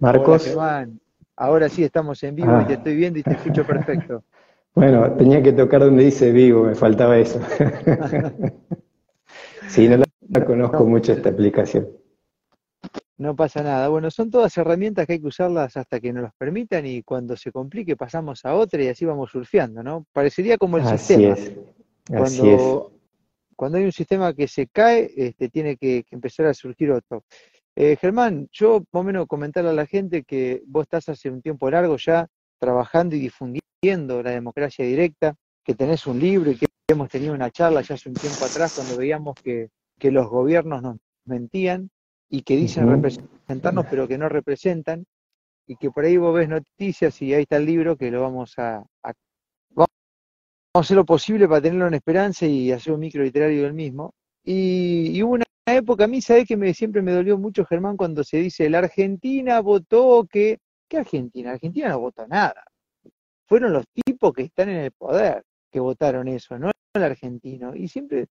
Marcos. Ahora sí estamos en vivo y te ah. estoy viendo y te escucho perfecto. Bueno, tenía que tocar donde dice vivo, me faltaba eso. sí, no la, conozco mucho esta aplicación. No pasa nada. Bueno, son todas herramientas que hay que usarlas hasta que nos las permitan y cuando se complique pasamos a otra y así vamos surfeando, ¿no? Parecería como el así sistema. Es. Así es. Cuando hay un sistema que se cae, este, tiene que empezar a surgir otro. Eh, Germán, yo más o menos comentarle a la gente que vos estás hace un tiempo largo ya trabajando y difundiendo la democracia directa, que tenés un libro y que hemos tenido una charla ya hace un tiempo atrás cuando veíamos que, los gobiernos nos mentían y que dicen representarnos pero que no representan y que por ahí vos ves noticias y ahí está el libro que lo vamos a, vamos a hacer lo posible para tenerlo en esperanza y hacer un micro literario del mismo. Y, y hubo una época, a mí, ¿sabés que me, siempre me dolió mucho, Germán, cuando se dice la Argentina votó que. ¿Qué Argentina? Argentina no votó nada. Fueron los tipos que están en el poder que votaron eso, no el argentino. Y siempre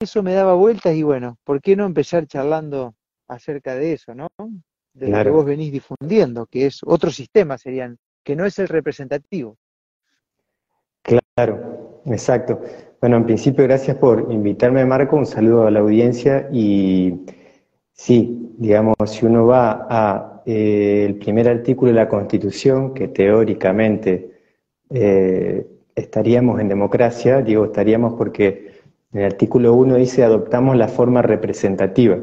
eso me daba vueltas y bueno, ¿por qué no empezar charlando acerca de eso, no? De lo que vos venís difundiendo, que es otro sistema serían, que no es el representativo. Claro, exacto. Bueno, en principio, gracias por invitarme, Marco. Un saludo a la audiencia. Y sí, digamos, si uno va a eh, el primer artículo de la Constitución, que teóricamente eh, estaríamos en democracia, digo estaríamos porque en el artículo 1 dice adoptamos la forma representativa.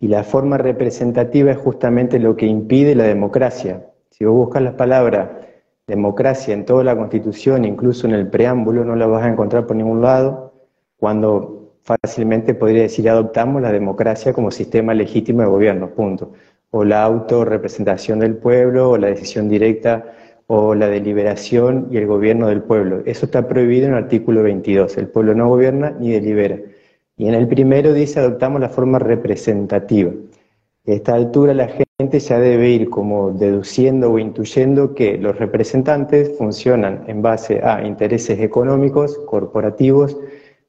Y la forma representativa es justamente lo que impide la democracia. Si vos buscas la palabra democracia en toda la Constitución, incluso en el preámbulo, no la vas a encontrar por ningún lado, cuando fácilmente podría decir adoptamos la democracia como sistema legítimo de gobierno, punto. O la autorrepresentación del pueblo, o la decisión directa, o la deliberación y el gobierno del pueblo. Eso está prohibido en el artículo 22. El pueblo no gobierna ni delibera. Y en el primero dice adoptamos la forma representativa. A esta altura la gente ya debe ir como deduciendo o intuyendo que los representantes funcionan en base a intereses económicos, corporativos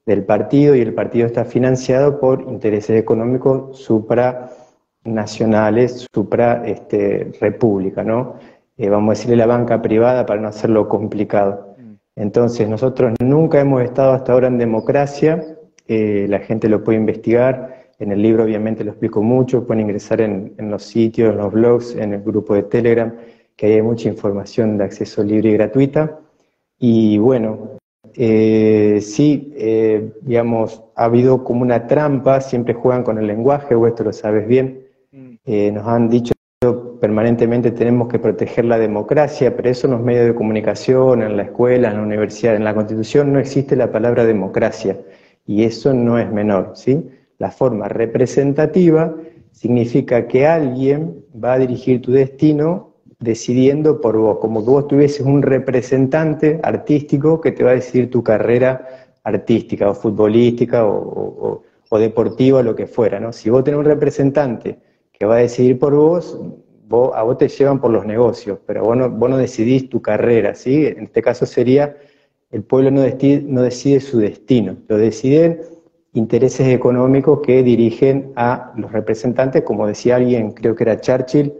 del partido y el partido está financiado por intereses económicos supranacionales, supra este, república, ¿no? Eh, vamos a decirle la banca privada para no hacerlo complicado. Mm. Entonces, nosotros nunca hemos estado hasta ahora en democracia, eh, la gente lo puede investigar, en el libro obviamente lo explico mucho, pueden ingresar en, los sitios, en los blogs, en el grupo de Telegram, que hay mucha información de acceso libre y gratuita. Y bueno, eh, sí, eh, digamos, ha habido como una trampa, siempre juegan con el lenguaje, vos esto lo sabes bien, mm. eh, nos han dicho permanentemente tenemos que proteger la democracia, pero eso en los medios de comunicación, en la escuela, en la universidad, en la constitución no existe la palabra democracia, y eso no es menor, ¿sí? La forma representativa significa que alguien va a dirigir tu destino decidiendo por vos, como que vos tuvieses un representante artístico que te va a decidir tu carrera artística o futbolística o, deportiva o lo que fuera. ¿no? Si vos tenés un representante que va a decidir por vos, vos, a vos te llevan por los negocios, pero vos no, vos no decidís tu carrera, ¿sí? En este caso sería, el pueblo no decide, no decide su destino, lo deciden intereses económicos que dirigen a los representantes, como decía alguien, creo que era Churchill,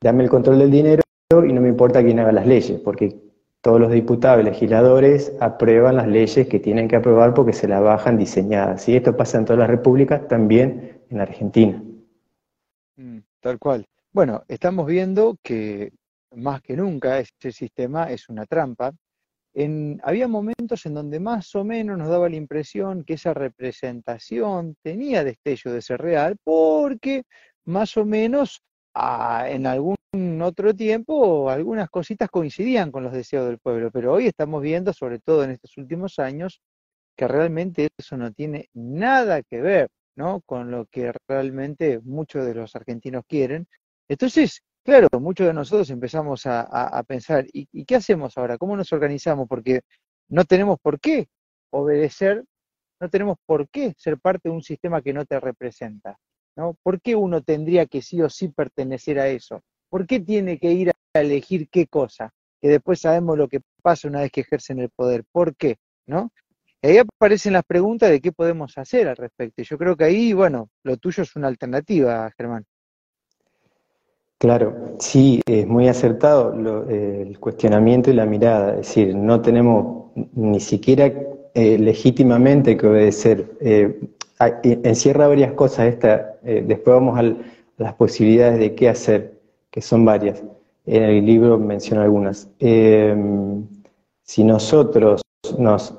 dame el control del dinero y no me importa quién haga las leyes, porque todos los diputados y legisladores aprueban las leyes que tienen que aprobar porque se las bajan diseñadas. Y esto pasa en todas las repúblicas, también en Argentina. Mm, tal cual. Bueno, estamos viendo que más que nunca este sistema es una trampa, había momentos en donde más o menos nos daba la impresión que esa representación tenía destello de ser real, porque más o menos en algún otro tiempo algunas cositas coincidían con los deseos del pueblo, pero hoy estamos viendo, sobre todo en estos últimos años, que realmente eso no tiene nada que ver con lo que realmente muchos de los argentinos quieren. Entonces, Claro, muchos de nosotros empezamos a, pensar, ¿y, qué hacemos ahora? ¿Cómo nos organizamos? Porque no tenemos por qué obedecer, no tenemos por qué ser parte de un sistema que no te representa. ¿no? ¿Por qué uno tendría que sí o sí pertenecer a eso? ¿Por qué tiene que ir a elegir qué cosa? Que después sabemos lo que pasa una vez que ejercen el poder. ¿Por qué? ¿No? Y ahí aparecen las preguntas de qué podemos hacer al respecto. Yo creo que ahí, bueno, lo tuyo es una alternativa, Germán. Claro, sí, es muy acertado el cuestionamiento y la mirada. Es decir, no tenemos ni siquiera eh, legítimamente que obedecer. Eh, encierra varias cosas. Esta, eh, después vamos a las posibilidades de qué hacer, que son varias. En el libro menciono algunas. si nosotros nos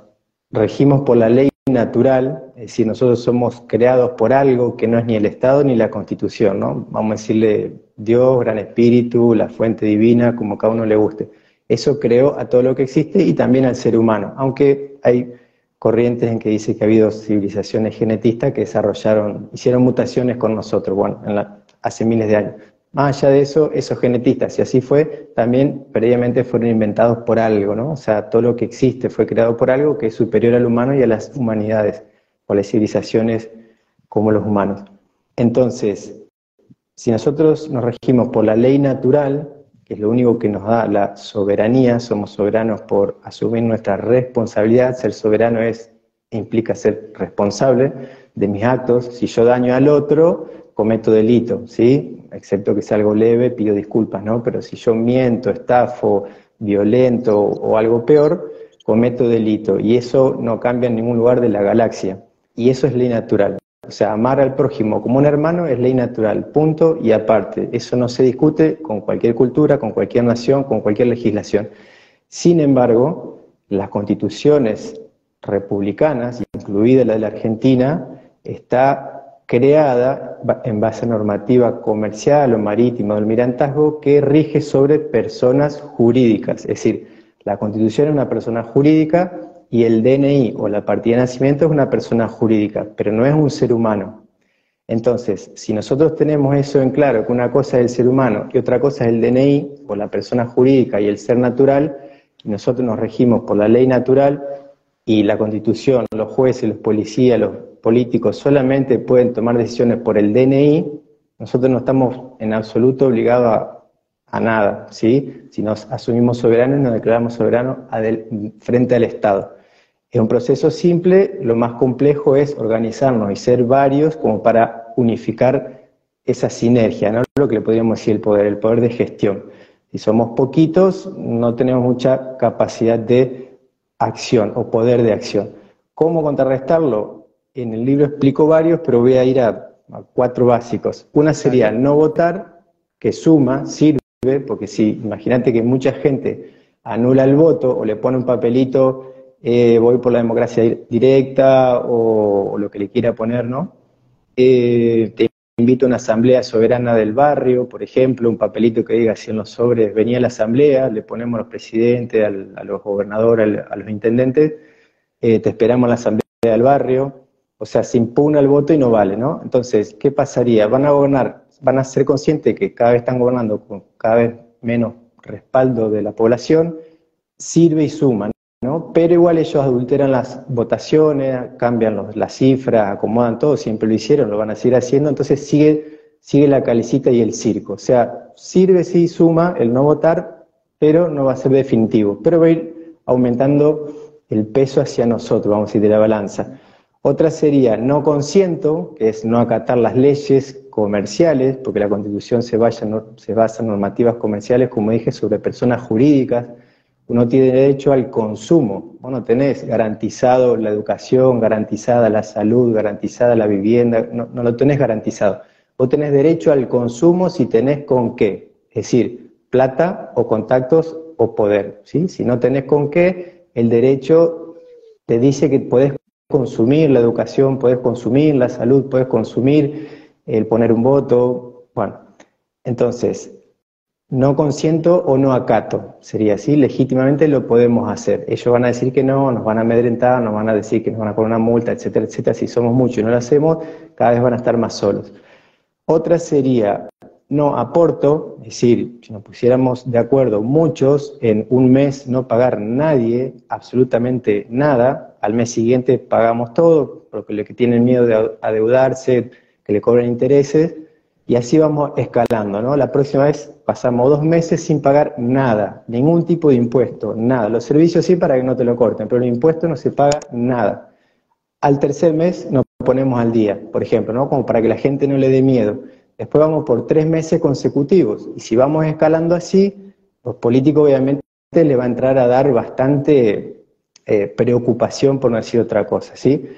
regimos por la ley natural, es decir, nosotros somos creados por algo que no es ni el Estado ni la Constitución, ¿no? Vamos a decirle Dios, Gran Espíritu, la fuente divina, como cada uno le guste. Eso creó a todo lo que existe y también al ser humano, aunque hay corrientes en que dice que ha habido civilizaciones genetistas que desarrollaron, hicieron mutaciones con nosotros, bueno, hace miles de años. Más allá de eso, esos genetistas, si así fue, también previamente fueron inventados por algo, ¿no? O sea, todo lo que existe fue creado por algo que es superior al humano y a las humanidades, o las civilizaciones como los humanos. Entonces, si nosotros nos regimos por la ley natural, que es lo único que nos da la soberanía, somos soberanos por asumir nuestra responsabilidad, ser soberano es implica ser responsable de mis actos, si yo daño al otro, cometo delito, ¿sí? Excepto que sea algo leve, pido disculpas, ¿no? Pero si yo miento, estafo, violento o algo peor, cometo delito. Y eso no cambia en ningún lugar de la galaxia. Y eso es ley natural. O sea, amar al prójimo como un hermano es ley natural, punto y aparte. Eso no se discute con cualquier cultura, con cualquier nación, con cualquier legislación. Sin embargo, las constituciones republicanas, incluida la de la Argentina, está creada en base a normativa comercial o marítima o almirantazgo que rige sobre personas jurídicas. Es decir, la constitución es una persona jurídica y el DNI o la partida de nacimiento es una persona jurídica, pero no es un ser humano. Entonces, si nosotros tenemos eso en claro, que una cosa es el ser humano y otra cosa es el DNI o la persona jurídica y el ser natural, y nosotros nos regimos por la ley natural y la constitución, los jueces, los policías, los políticos solamente pueden tomar decisiones por el DNI, nosotros no estamos en absoluto obligados a, nada, ¿sí? Si nos asumimos soberanos, nos declaramos soberanos frente al Estado. Es un proceso simple, lo más complejo es organizarnos y ser varios como para unificar esa sinergia, ¿no? Lo que le podríamos decir el poder, el poder de gestión. Si somos poquitos, no tenemos mucha capacidad de acción o poder de acción. ¿Cómo contrarrestarlo? en el libro explico varios, pero voy a ir a, cuatro básicos. Una sería no votar, que suma, sirve, porque si imagínate que mucha gente anula el voto o le pone un papelito, eh, voy por la democracia directa o, lo que le quiera poner, ¿no? Eh, te invito a una asamblea soberana del barrio, por ejemplo, un papelito que diga si en los sobres venía la asamblea, le ponemos a los presidentes, a los gobernadores, a los intendentes, eh, te esperamos a la asamblea del barrio, o sea, se impugna el voto y no vale, ¿no? Entonces, ¿qué pasaría? Van a gobernar, van a ser conscientes que cada vez están gobernando con cada vez menos respaldo de la población, sirve y suma, ¿no? Pero igual ellos adulteran las votaciones, cambian las cifras, acomodan todo, siempre lo hicieron, lo van a seguir haciendo, entonces sigue, sigue la calicita y el circo. O sea, sirve sí suma el no votar, pero no va a ser definitivo, pero va a ir aumentando el peso hacia nosotros, vamos a decir, de la balanza. Otra sería no consiento, que es no acatar las leyes comerciales, porque la Constitución se, se basa en normativas comerciales, como dije, sobre personas jurídicas. Uno tiene derecho al consumo. Vos no tenés garantizado la educación, garantizada la salud, garantizada la vivienda, no, lo tenés garantizado. Vos tenés derecho al consumo si tenés con qué. Es decir, plata o contactos o poder. ¿sí? Si no tenés con qué, el derecho te dice que podés consumir la educación, puedes consumir la salud, puedes consumir el poner un voto. Bueno, entonces, no consiento o no acato, sería así, legítimamente lo podemos hacer. Ellos van a decir que no, nos van a amedrentar, nos van a decir que nos van a poner una multa, etcétera, etcétera. Si somos muchos y no lo hacemos, cada vez van a estar más solos. Otra sería, no aporto, es decir, si nos pusiéramos de acuerdo muchos en un mes no pagar nadie, absolutamente nada, al mes siguiente pagamos todo, porque los que tienen miedo de adeudarse, que le cobren intereses, y así vamos escalando, ¿no? La próxima vez pasamos dos meses sin pagar nada, ningún tipo de impuesto, nada. Los servicios sí para que no te lo corten, pero el impuesto no se paga nada. Al tercer mes nos ponemos al día, por ejemplo, ¿no? Como para que la gente no le dé miedo. después vamos por tres meses consecutivos. Y si vamos escalando así, los políticos obviamente le va a entrar a dar bastante eh, preocupación, por no decir otra cosa, ¿sí?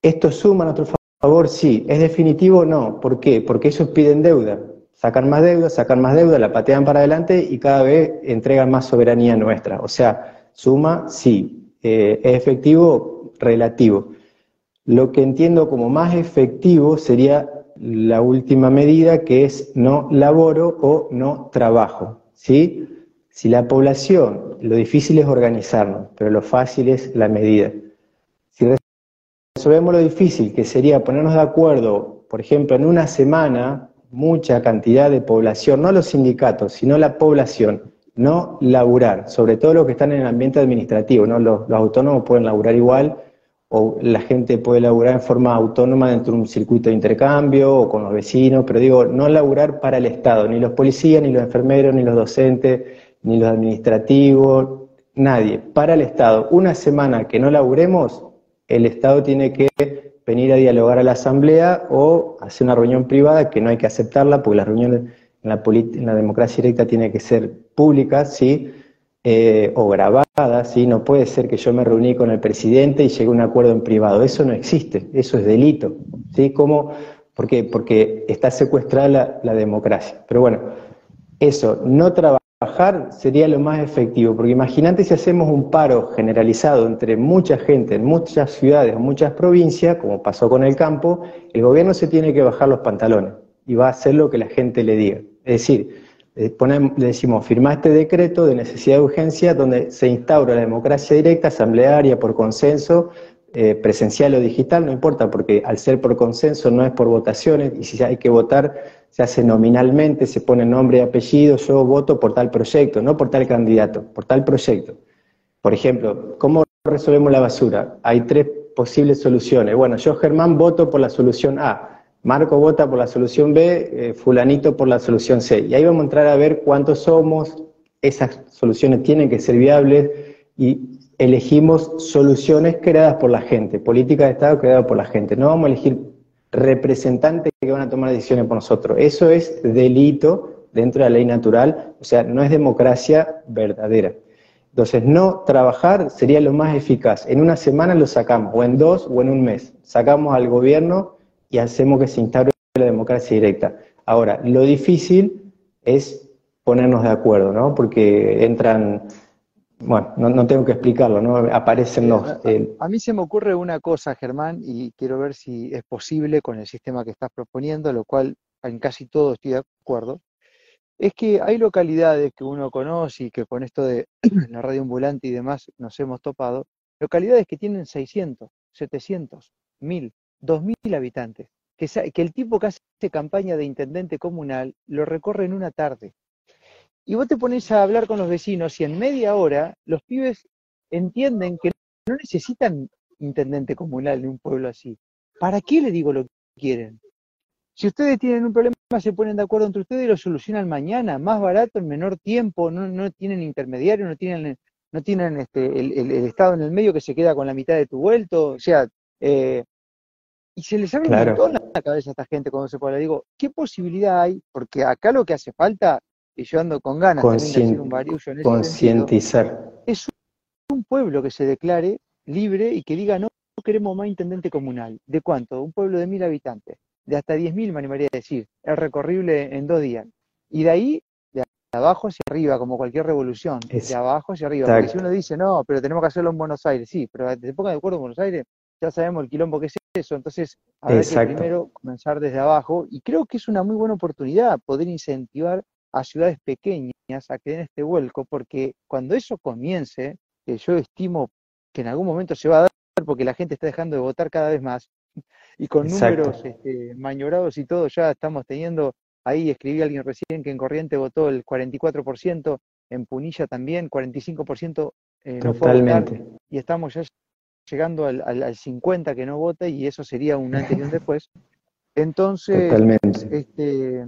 ¿Esto suma a nuestro favor? Sí. ¿Es definitivo? No. ¿Por qué? Porque ellos piden deuda. Sacan más deuda, sacan más deuda, la patean para adelante y cada vez entregan más soberanía nuestra. O sea, suma, sí. Eh, ¿Es efectivo? Relativo. Lo que entiendo como más efectivo sería la última medida, que es no laboro o no trabajo. ¿sí? Si la población, lo difícil es organizarnos, pero lo fácil es la medida. Resolvemos lo difícil, que sería ponernos de acuerdo, por ejemplo, en una semana, mucha cantidad de población, no los sindicatos, sino la población, no laburar, sobre todo los que están en el ambiente administrativo, ¿no? los, los autónomos pueden laburar igual, o la gente puede laburar en forma autónoma dentro de un circuito de intercambio o con los vecinos, pero digo, no laburar para el Estado, ni los policías, ni los enfermeros, ni los docentes, ni los administrativos, nadie, para el Estado. Una semana que no laburemos, el Estado tiene que venir a dialogar a la Asamblea o hacer una reunión privada que no hay que aceptarla porque las reuniones en la, en la democracia directa tienen que ser públicas, ¿sí? Eh, o grabada, ¿sí? no puede ser que yo me reuní con el presidente y llegue a un acuerdo en privado, eso no existe, eso es delito. ¿sí? ¿Cómo? ¿Por qué? Porque está secuestrada la, democracia. Pero bueno, eso, no trabajar sería lo más efectivo, porque imagínate si hacemos un paro generalizado entre mucha gente en muchas ciudades o muchas provincias, como pasó con el campo, el gobierno se tiene que bajar los pantalones y va a hacer lo que la gente le diga. Es decir, eh, le decimos, firma este decreto de necesidad de urgencia donde se instaura la democracia directa, asamblearia, por consenso, eh, presencial o digital, no importa, porque al ser por consenso no es por votaciones, y si hay que votar, se hace nominalmente, se pone nombre y apellido, yo voto por tal proyecto, no por tal candidato, por tal proyecto. Por ejemplo, ¿cómo resolvemos la basura? Hay tres posibles soluciones. Bueno, yo Germán voto por la solución A. Marco vota por la solución B, eh, fulanito por la solución C. Y ahí vamos a entrar a ver cuántos somos, esas soluciones tienen que ser viables y elegimos soluciones creadas por la gente, política de Estado creada por la gente. No vamos a elegir representantes que van a tomar decisiones por nosotros. Eso es delito dentro de la ley natural, o sea, no es democracia verdadera. Entonces, no trabajar sería lo más eficaz. En una semana lo sacamos, o en dos, o en un mes. Sacamos al gobierno y hacemos que se instaure la democracia directa. Ahora, lo difícil es ponernos de acuerdo, ¿no? Porque entran, bueno, no, tengo que explicarlo, ¿no? Aparecen los... A, mí se me ocurre una cosa, Germán, y quiero ver si es posible con el sistema que estás proponiendo, lo cual en casi todo estoy de acuerdo, es que hay localidades que uno conoce y que con esto de la radio ambulante y demás nos hemos topado, localidades que tienen 600, 700, 1000, 2.000 habitantes, que, que el tipo que hace campaña de intendente comunal lo recorre en una tarde. Y vos te pones a hablar con los vecinos y en media hora los pibes entienden que no necesitan intendente comunal en un pueblo así. ¿Para qué le digo lo que quieren? Si ustedes tienen un problema, se ponen de acuerdo entre ustedes y lo solucionan mañana, más barato, en menor tiempo, no, no tienen intermediarios, no tienen, no tienen este, el, Estado en el medio que se queda con la mitad de tu vuelto. O sea, eh, y se les abre un montón la cabeza a esta gente cuando se puede. Digo, ¿qué posibilidad hay? Porque acá lo que hace falta, y yo ando con ganas de hacer un barullo en Concientizar. Es un pueblo que se declare libre y que diga, no, queremos más intendente comunal. ¿De cuánto? Un pueblo de mil habitantes. De hasta diez mil, me animaría a decir. Es recorrible en dos días. Y de ahí, de abajo hacia arriba, como cualquier revolución. de abajo hacia arriba. Porque si uno dice, no, pero tenemos que hacerlo en Buenos Aires. Sí, pero te pongas de acuerdo en Buenos Aires, ya sabemos el quilombo que es eso, entonces habrá que primero comenzar desde abajo y creo que es una muy buena oportunidad poder incentivar a ciudades pequeñas a que den este vuelco, porque cuando eso comience, que yo estimo que en algún momento se va a dar porque la gente está dejando de votar cada vez más, y con números este, mañorados y todo, ya estamos teniendo, ahí escribí a alguien recién que en Corriente votó el 44%, en Punilla también, 45% eh, no fue votar, y estamos ya llegando al, al, 50 que no vota y eso sería un antes y un después. Entonces, este,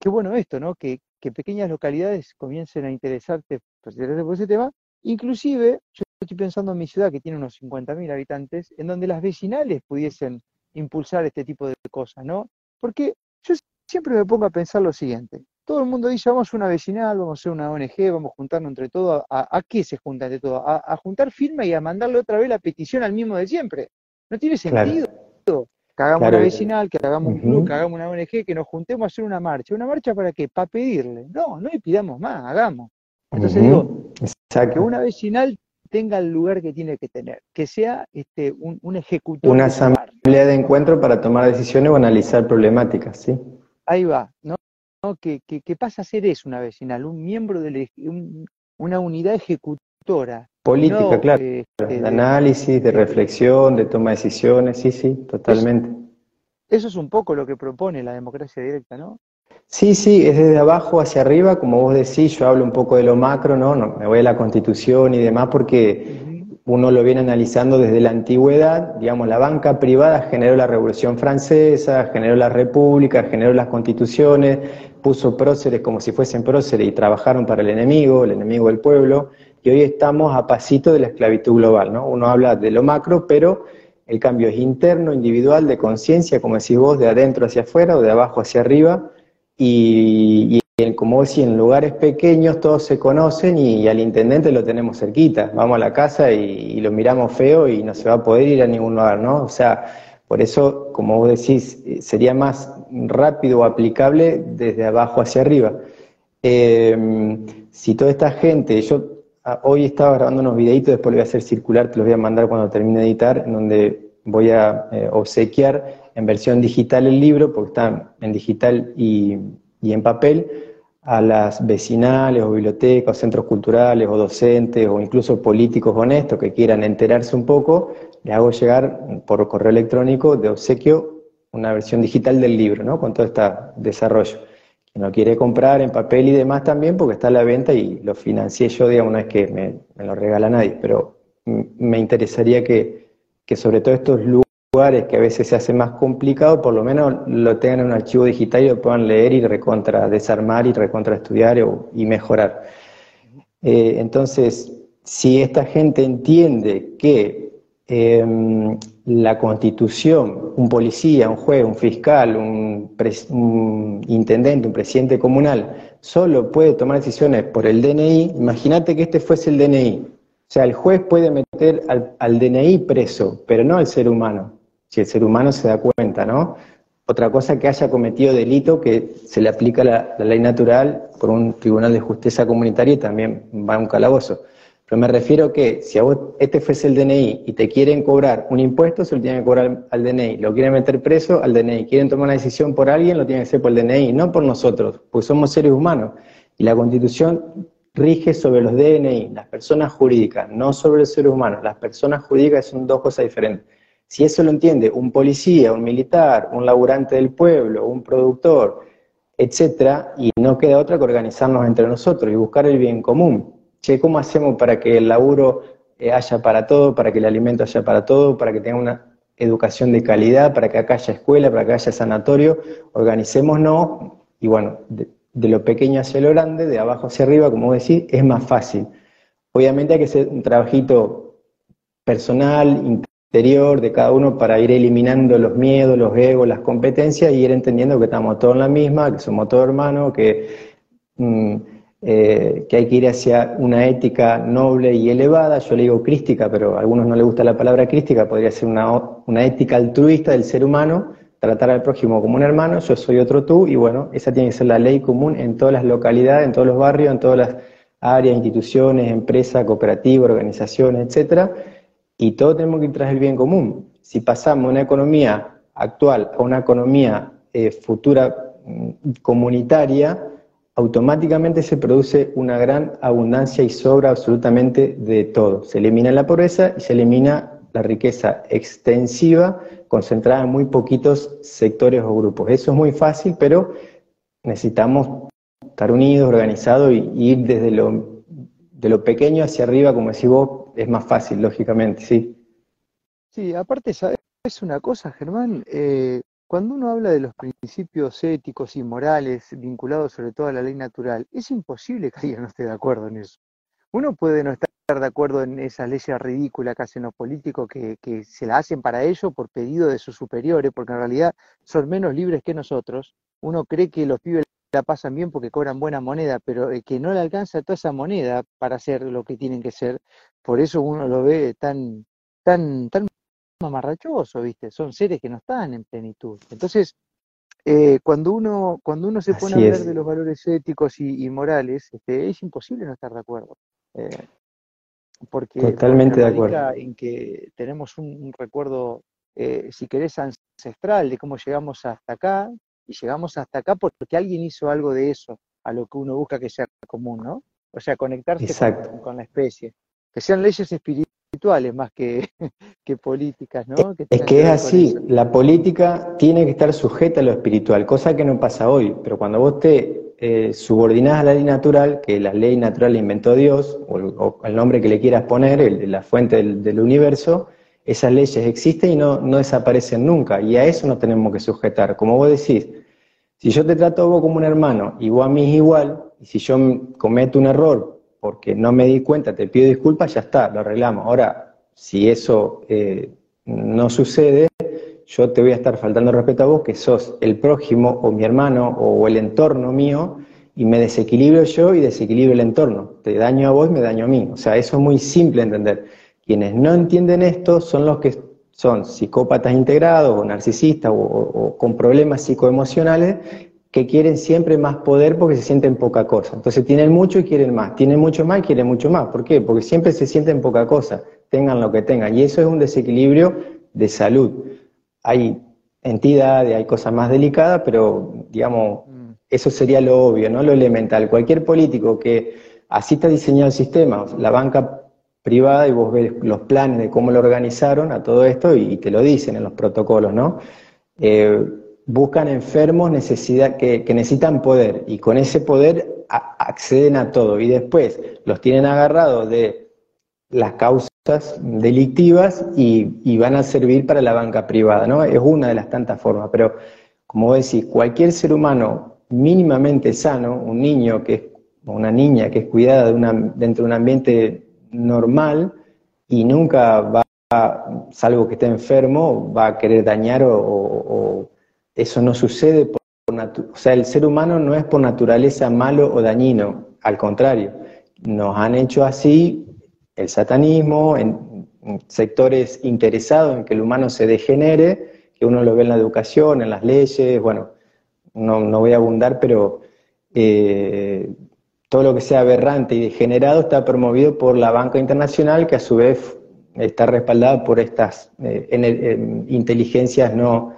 qué bueno esto, ¿no? Que, pequeñas localidades comiencen a interesarte por ese tema. Inclusive, yo estoy pensando en mi ciudad que tiene unos 50.000 habitantes, en donde las vecinales pudiesen impulsar este tipo de cosas, ¿no? Porque yo siempre me pongo a pensar lo siguiente. Todo el mundo dice, vamos a una vecinal, vamos a hacer una ONG, vamos a juntarnos entre todos. ¿A, qué se junta entre todos? A, juntar firma y a mandarle otra vez la petición al mismo de siempre. No tiene sentido. Que hagamos una vecinal, que hagamos un club, que hagamos una ONG, que nos juntemos a hacer una marcha. ¿Una marcha para qué? Para pedirle. No, no le pidamos más, hagamos. Entonces digo, que una vecinal tenga el lugar que tiene que tener, que sea este, un, un ejecutor. Una asamblea de encuentro para tomar decisiones o analizar problemáticas, ¿sí? Ahí va, ¿no? Que, pasa a ser eso una vecinal, un miembro de una unidad ejecutora. Política, claro. Este, de análisis, de reflexión, de toma de decisiones, sí, sí, totalmente. eso es un poco lo que propone la democracia directa, ¿no? Sí, sí, es desde abajo hacia arriba, como vos decís, yo hablo un poco de lo macro, ¿no? no me voy a la constitución y demás porque uno lo viene analizando desde la antigüedad, digamos, la banca privada generó la Revolución Francesa, generó la República, generó las constituciones, puso próceres como si fuesen próceres y trabajaron para el enemigo, el enemigo del pueblo, y hoy estamos a pasito de la esclavitud global, ¿no? Uno habla de lo macro, pero el cambio es interno, individual, de conciencia, como decís vos, de adentro hacia afuera o de abajo hacia arriba, y, como decía, en lugares pequeños todos se conocen y, al intendente lo tenemos cerquita. Vamos a la casa y, lo miramos feo y no se va a poder ir a ningún lugar, ¿no? O sea, por eso, como vos decís, sería más rápido o aplicable desde abajo hacia arriba. Em, si toda esta gente, yo ah, hoy estaba grabando unos videitos, después lo voy a hacer circular, te los voy a mandar cuando termine de editar, en donde voy a eh, obsequiar en versión digital el libro, porque está en digital y, en papel, a las vecinales o bibliotecas, centros culturales o docentes o incluso políticos honestos que quieran enterarse un poco, les hago llegar por correo electrónico de obsequio una versión digital del libro, ¿no? Con todo este desarrollo. Quien lo quiere comprar en papel y demás también, porque está a la venta y lo financié yo, digamos, no es que me, lo regala nadie, pero me interesaría que, que sobre todo estos lugares que a veces se hace más complicado, por lo menos lo tengan en un archivo digital y lo puedan leer y recontra desarmar y recontra estudiar y mejorar. Eh, entonces, si esta gente entiende que em, la constitución, un policía, un juez, un fiscal, un, intendente, un presidente comunal, solo puede tomar decisiones por el DNI, imagínate que este fuese el DNI. O sea, el juez puede meter al, DNI preso, pero no al ser humano si el ser humano se da cuenta, ¿no? Otra cosa que haya cometido delito que se le aplica la, ley natural por un tribunal de justicia comunitaria y también va a un calabozo. Pero me refiero que si a vos este fuese el DNI y te quieren cobrar un impuesto, se lo tienen que cobrar al DNI. Lo quieren meter preso al DNI. Quieren tomar una decisión por alguien, lo tienen que hacer por el DNI, no por nosotros, porque somos seres humanos. Y la Constitución rige sobre los DNI, las personas jurídicas, no sobre los seres humanos. Las personas jurídicas son dos cosas diferentes. Si eso lo entiende un policía, un militar, un laburante del pueblo, un productor, etcétera, y no queda otra que organizarnos entre nosotros y buscar el bien común. Che, ¿cómo hacemos para que el laburo eh, haya para todo, para que el alimento haya para todo, para que tenga una educación de calidad, para que acá haya escuela, para que haya sanatorio? Organicémonos y bueno, de, lo pequeño hacia lo grande, de abajo hacia arriba, como decís, es más fácil. Obviamente hay que hacer un trabajito personal, de cada uno para ir eliminando los miedos, los egos, las competencias y ir entendiendo que estamos todos en la misma, que somos todos hermanos, que, mm, eh, que hay que ir hacia una ética noble y elevada. Yo le digo crística, pero a algunos no les gusta la palabra crística, podría ser una, una ética altruista del ser humano, tratar al prójimo como un hermano, yo soy otro tú, y bueno, esa tiene que ser la ley común en todas las localidades, en todos los barrios, en todas las áreas, instituciones, empresas, cooperativas, organizaciones, etcétera y todos tenemos que ir tras el bien común. Si pasamos una economía actual a una economía eh, futura mm, comunitaria, automáticamente se produce una gran abundancia y sobra absolutamente de todo. Se elimina la pobreza y se elimina la riqueza extensiva concentrada en muy poquitos sectores o grupos. Eso es muy fácil, pero necesitamos estar unidos, organizados y, ir desde lo, de lo pequeño hacia arriba, como decís vos, es más fácil, lógicamente, sí. Sí, aparte, es una cosa, Germán? Eh, cuando uno habla de los principios éticos y morales vinculados sobre todo a la ley natural, es imposible que alguien no esté de acuerdo en eso. Uno puede no estar de acuerdo en esas leyes ridículas que hacen los políticos, que, se la hacen para ello por pedido de sus superiores, porque en realidad son menos libres que nosotros, uno cree que los pibes la pasan bien porque cobran buena moneda, pero que no le alcanza toda esa moneda para hacer lo que tienen que ser, por eso uno lo ve tan, tan, tan mamarrachoso, ¿viste? Son seres que no están en plenitud. Entonces, eh, cuando uno cuando uno se pone a hablar de los valores éticos y, morales, este, es imposible no estar de acuerdo. Eh, porque totalmente de acuerdo en que tenemos un, recuerdo, eh, si querés, ancestral de cómo llegamos hasta acá y llegamos hasta acá porque alguien hizo algo de eso a lo que uno busca que sea común, ¿no? O sea, conectarse con, la especie, que sean leyes espirituales más que, que políticas, ¿no? es que es así, la política tiene que estar sujeta a lo espiritual, cosa que no pasa hoy, pero cuando vos te eh, subordinás a la ley natural, que la ley natural la inventó Dios, o, el nombre que le quieras poner, el, la fuente del, universo, esas leyes existen y no, no desaparecen nunca, y a eso nos tenemos que sujetar. Como vos decís, si yo te trato a vos como un hermano y vos a mí es igual, y si yo cometo un error porque no me di cuenta, te pido disculpas, ya está, lo arreglamos. Ahora, si eso eh, no sucede, yo te voy a estar faltando respeto a vos, que sos el prójimo o mi hermano o el entorno mío, y me desequilibro yo y desequilibro el entorno. Te daño a vos me daño a mí. O sea, eso es muy simple entender. Quienes no entienden esto son los que son psicópatas integrados o narcisistas o con problemas psicoemocionales que quieren siempre más poder porque se sienten poca cosa. Entonces tienen mucho y quieren más, tienen mucho más y quieren mucho más. ¿Por qué? Porque siempre se sienten poca cosa, tengan lo que tengan. Y eso es un desequilibrio de salud. Hay entidades, hay cosas más delicadas, pero digamos, mm. eso sería lo obvio, ¿no? Lo elemental. Cualquier político que así está diseñado el sistema, la banca privada, y vos ves los planes de cómo lo organizaron a todo esto y, te lo dicen en los protocolos, ¿no? Eh, buscan enfermos que, necesitan poder y con ese poder acceden a todo y después los tienen agarrados de las causas delictivas y, van a servir para la banca privada, ¿no? Es una de las tantas formas, pero como decís, cualquier ser humano mínimamente sano, un niño que es, una niña que es cuidada de una, dentro de un ambiente normal y nunca va, salvo que esté enfermo, va a querer dañar o eso no sucede por, o sea, el ser humano no es por naturaleza malo o dañino, al contrario, nos han hecho así el satanismo, en, sectores interesados en que el humano se degenere, que uno lo ve en la educación, en las leyes, bueno, no, voy a abundar, pero eh, todo lo que sea aberrante y degenerado está promovido por la banca internacional, que a su vez está respaldada por estas eh, inteligencias no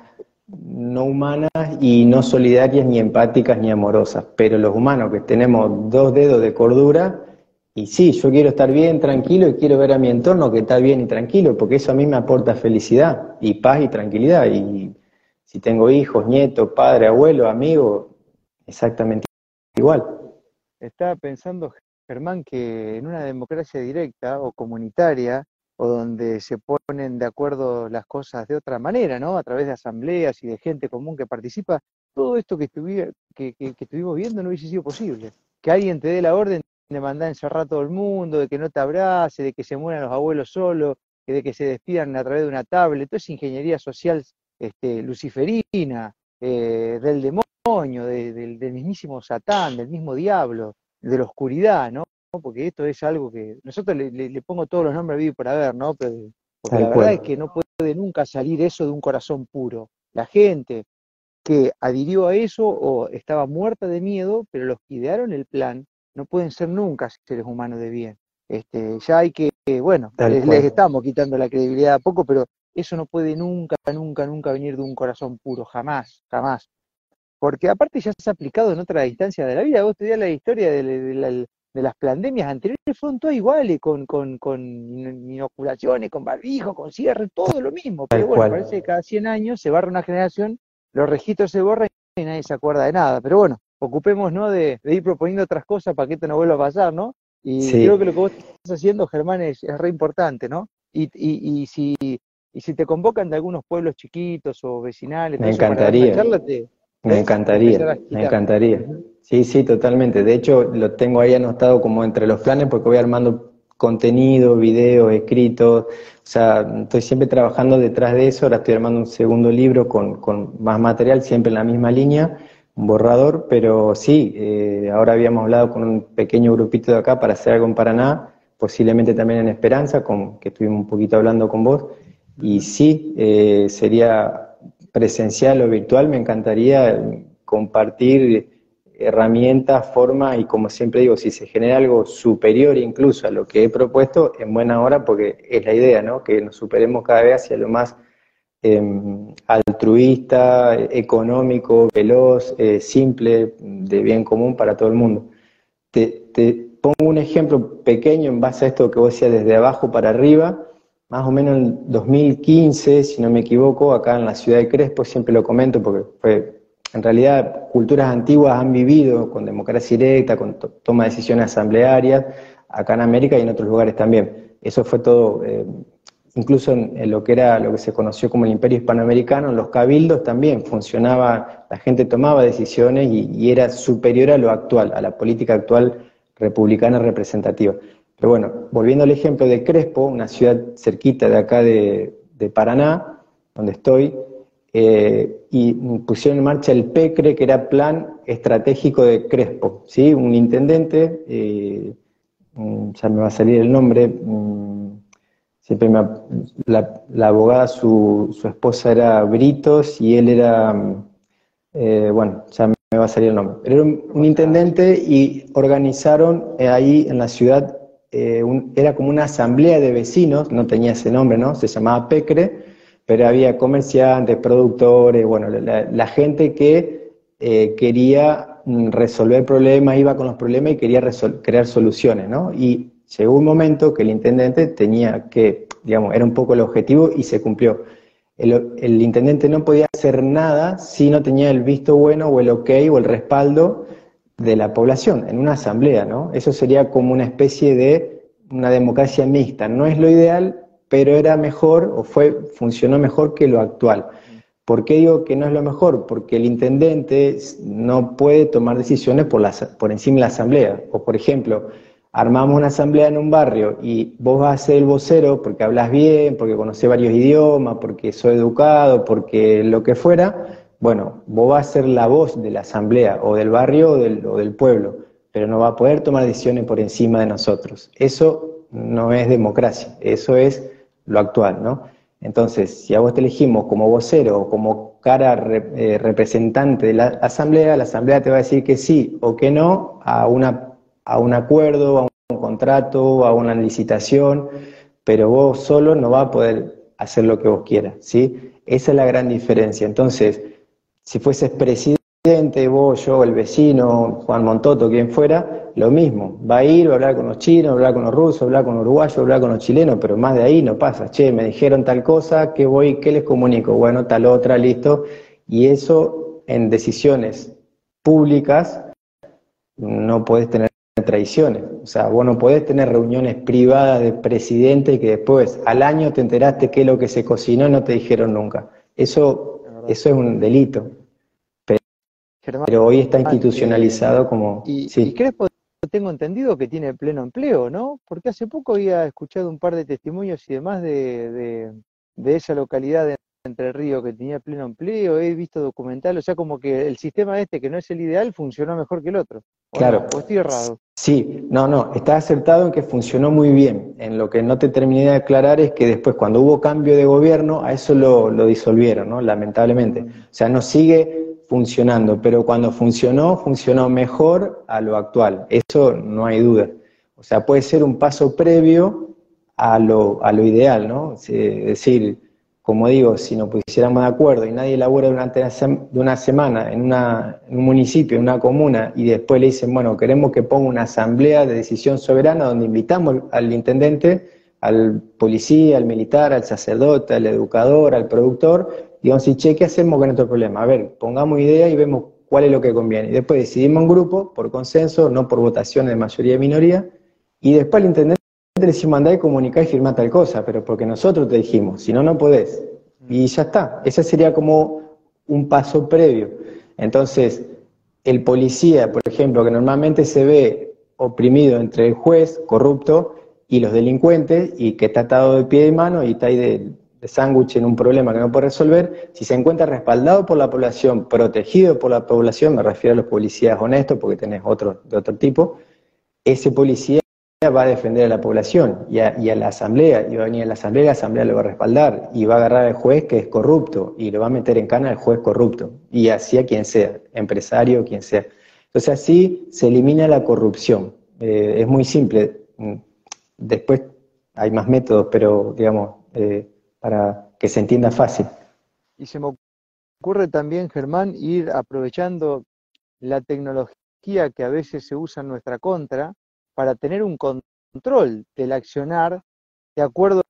no humanas y no solidarias, ni empáticas, ni amorosas. Pero los humanos que tenemos dos dedos de cordura, y sí, yo quiero estar bien, tranquilo, y quiero ver a mi entorno que está bien y tranquilo, porque eso a mí me aporta felicidad y paz y tranquilidad. Y si tengo hijos, nietos, padre, abuelo, amigo, exactamente igual. Estaba pensando, Germán, que en una democracia directa o comunitaria, o donde se ponen de acuerdo las cosas de otra manera, ¿no? A través de asambleas y de gente común que participa, todo esto que, que, estuvimos viendo no hubiese sido posible. Que alguien te dé la orden de mandar encerrar a todo el mundo, de que no te abrace, de que se mueran los abuelos solos, de que se despidan a través de una tablet, toda esa ingeniería social este, luciferina, eh, del demonio, del mismísimo Satán, del mismo diablo, de la oscuridad, ¿no? Porque esto es algo que nosotros le, pongo todos los nombres vivo para ver, ¿no? Pero, porque la verdad es que no puede nunca salir eso de un corazón puro. La gente que adhirió a eso o estaba muerta de miedo, pero los que idearon el plan no pueden ser nunca seres humanos de bien. Este, ya hay que, bueno, les, les, estamos quitando la credibilidad a poco, pero eso no puede nunca, nunca, nunca venir de un corazón puro, jamás, jamás. Porque aparte ya se ha aplicado en otra instancia de la vida. Vos estudiás la historia del, de las pandemias anteriores fueron todas iguales, con, con, con inoculaciones, con barbijo, con cierre, todo lo mismo. Pero bueno, parece que cada 100 años se barra una generación, los registros se borran y nadie se acuerda de nada. Pero bueno, ocupemos ¿no? de, ir proponiendo otras cosas para que esto no vuelva a pasar, ¿no? Y creo que lo que vos estás haciendo, Germán, es, es re importante, ¿no? Y, y, y, si, y si te convocan de algunos pueblos chiquitos o vecinales, me encantaría. me encantaría, me encantaría. Sí, sí, totalmente. De hecho, lo tengo ahí anotado como entre los planes porque voy armando contenido, video, escrito. O sea, estoy siempre trabajando detrás de eso. Ahora estoy armando un segundo libro con, con más material, siempre en la misma línea, borrador, pero sí, eh, ahora habíamos hablado con un pequeño grupito de acá para hacer algo en Paraná, posiblemente también en Esperanza, con, que estuvimos un poquito hablando con vos, y sí, eh, sería presencial o virtual, me encantaría compartir herramientas, formas y como siempre digo, si se genera algo superior incluso a lo que he propuesto, en buena hora porque es la idea, ¿no? Que nos superemos cada vez hacia lo más em, altruista, económico, veloz, eh, simple, de bien común para todo el mundo. Te, pongo un ejemplo pequeño en base a esto que vos decías desde abajo para arriba, más o menos en 2015, si no me equivoco, acá en la ciudad de Crespo, siempre lo comento porque fue en realidad, culturas antiguas han vivido con democracia directa, con toma de decisiones asamblearias, acá en América y en otros lugares también. Eso fue todo, eh, incluso en, lo que era lo que se conoció como el Imperio Hispanoamericano, en los cabildos también funcionaba, la gente tomaba decisiones y, era superior a lo actual, a la política actual republicana representativa. Pero bueno, volviendo al ejemplo de Crespo, una ciudad cerquita de acá de Paraná, donde estoy, eh, y pusieron en marcha el PECRE, que era Plan Estratégico de Crespo, ¿sí? un intendente, eh, ya me va a salir el nombre, mm, siempre la, abogada, su, esposa era Britos y él era, mm, eh, bueno, ya me va a salir el nombre, era un, intendente y organizaron ahí en la ciudad, era como una asamblea de vecinos, no tenía ese nombre, ¿no? Se llamaba PECRE, pero había comerciantes, productores, bueno, la, gente que eh, quería mm, resolver problemas, iba con los problemas y quería crear soluciones, ¿no? Y llegó un momento que el intendente tenía que, digamos, era un poco el objetivo y se cumplió. El, el, intendente no podía hacer nada si no tenía el visto bueno o el ok o el respaldo de la población en una asamblea, ¿no? Eso sería como una especie de una democracia mixta. No es lo ideal, pero era mejor o fue, funcionó mejor que lo actual. ¿Por qué digo que no es lo mejor? Porque el intendente no puede tomar decisiones por, la, por encima de la asamblea. O por ejemplo, armamos una asamblea en un barrio y vos vas a ser el vocero porque hablas bien, porque conoces varios idiomas, porque sos educado, porque lo que fuera, bueno, vos vas a ser la voz de la asamblea o del barrio o del, o del pueblo, pero no va a poder tomar decisiones por encima de nosotros. Eso no es democracia, eso es lo actual, ¿no? Entonces, si a vos te elegimos como vocero o como cara eh, representante de la asamblea, la asamblea te va a decir que sí o que no a, una, a un acuerdo, a un contrato, a una licitación, pero vos solo no vas a poder hacer lo que vos quieras, ¿sí? Esa es la gran diferencia. Entonces, si fueses presidente, vos, yo, el vecino, Juan Montoto, quien fuera, lo mismo. Va a ir, va a hablar con los chinos, va a hablar con los rusos, va a hablar con los uruguayos, va a hablar con los chilenos, pero más de ahí no pasa. Che, me dijeron tal cosa, ¿qué voy, qué les comunico? Bueno, tal otra, listo. Y eso en decisiones públicas no podés tener traiciones. O sea, vos no podés tener reuniones privadas de presidente y que después al año te enteraste qué es lo que se cocinó y no te dijeron nunca. Eso, eso es un delito. Pero hoy está institucionalizado como... Y, sí. Crespo tengo entendido que tiene pleno empleo, ¿no? Porque hace poco había escuchado un par de testimonios y demás de, de, esa localidad de Entre Ríos que tenía pleno empleo, he visto documentales, o sea, como que el sistema este, que no es el ideal, funcionó mejor que el otro. Claro. ¿O estoy errado? Sí, no, no, está acertado en que funcionó muy bien. En lo que no te terminé de aclarar es que después, cuando hubo cambio de gobierno, a eso lo, lo disolvieron, ¿no? Lamentablemente. O sea, no sigue funcionando, pero cuando funcionó, funcionó mejor a lo actual. Eso no hay duda. O sea, puede ser un paso previo a lo, a lo ideal, ¿no? Es decir, como digo, si nos pusiéramos de acuerdo y nadie labora durante una semana en, una, en un municipio, en una comuna, y después le dicen, bueno, queremos que ponga una asamblea de decisión soberana donde invitamos al intendente, al policía, al militar, al sacerdote, al educador, al productor, digamos, si che, ¿qué hacemos con este problema? A ver, pongamos idea y vemos cuál es lo que conviene. Y después decidimos un grupo por consenso, no por votaciones de mayoría y minoría, y después al intendente le decimos andá y comunicar y firmar tal cosa, pero porque nosotros te dijimos, si no, no podés. Y ya está. Ese sería como un paso previo. Entonces, el policía, por ejemplo, que normalmente se ve oprimido entre el juez corrupto y los delincuentes, y que está atado de pie y mano y está ahí de, de sándwich en un problema que no puede resolver, si se encuentra respaldado por la población, protegido por la población, me refiero a los policías honestos, porque tenés otros de otro tipo, ese policía va a defender a la población y a, la asamblea, y va a venir a la asamblea, la asamblea lo va a respaldar, y va a agarrar al juez que es corrupto, y lo va a meter en cana al juez corrupto, y así a quien sea, empresario, quien sea. Entonces así se elimina la corrupción. Eh, es muy simple. Mm, después hay más métodos, pero digamos, eh, para que se entienda fácil. Y se me ocurre también, Germán, ir aprovechando la tecnología que a veces se usa en nuestra contra para tener un control del accionar de acuerdo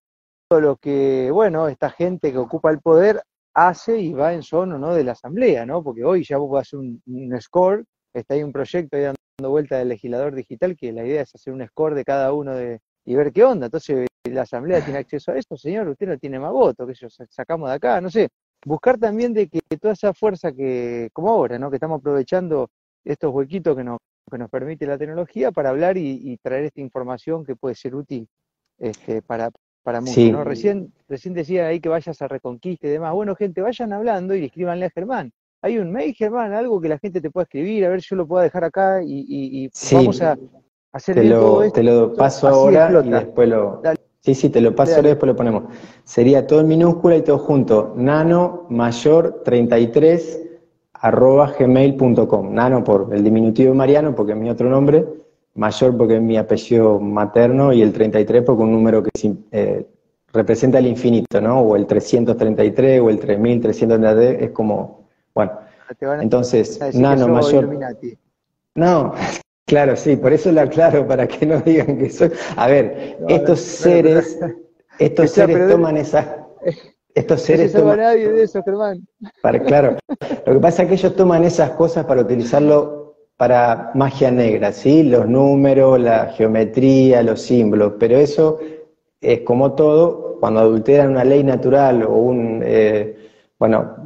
a lo que, bueno, esta gente que ocupa el poder hace y va en sono ¿no? de la asamblea, ¿no? Porque hoy ya vos hacer un, un score, está ahí un proyecto ahí dando vuelta del legislador digital, que la idea es hacer un score de cada uno de, y ver qué onda. Entonces, la asamblea tiene acceso a esto, señor, usted no tiene más votos, que sacamos de acá, no sé. Buscar también de que toda esa fuerza que, como ahora, ¿no? Que estamos aprovechando estos huequitos que nos, que nos permite la tecnología para hablar y, traer esta información que puede ser útil este, para, para muchos. ¿no? Recién, recién decía ahí que vayas a Reconquista y demás. Bueno, gente, vayan hablando y escríbanle a Germán. Hay un mail, Germán, algo que la gente te pueda escribir, a ver si yo lo puedo dejar acá y, vamos a hacer te lo, Te lo paso ahora y después lo... Sí, sí, te lo paso ahora y después lo ponemos. Sería todo en minúscula y todo junto. Nano mayor 33 arroba gmail.com. Nano por el diminutivo Mariano, porque es mi otro nombre. Mayor porque es mi apellido materno y el 33 porque es un número que eh, representa el infinito, ¿no? O el 333 o el 3333 es como, bueno. Entonces, nano mayor. No, claro, sí, por eso lo aclaro, para que no digan que soy. A ver, estos seres, estos seres toman esas. Estos seres toman, nadie de eso, Germán. Para, claro, lo que pasa es que ellos toman esas cosas para utilizarlo para magia negra, ¿sí? Los números, la geometría, los símbolos, pero eso es como todo, cuando adulteran una ley natural o un, eh, bueno,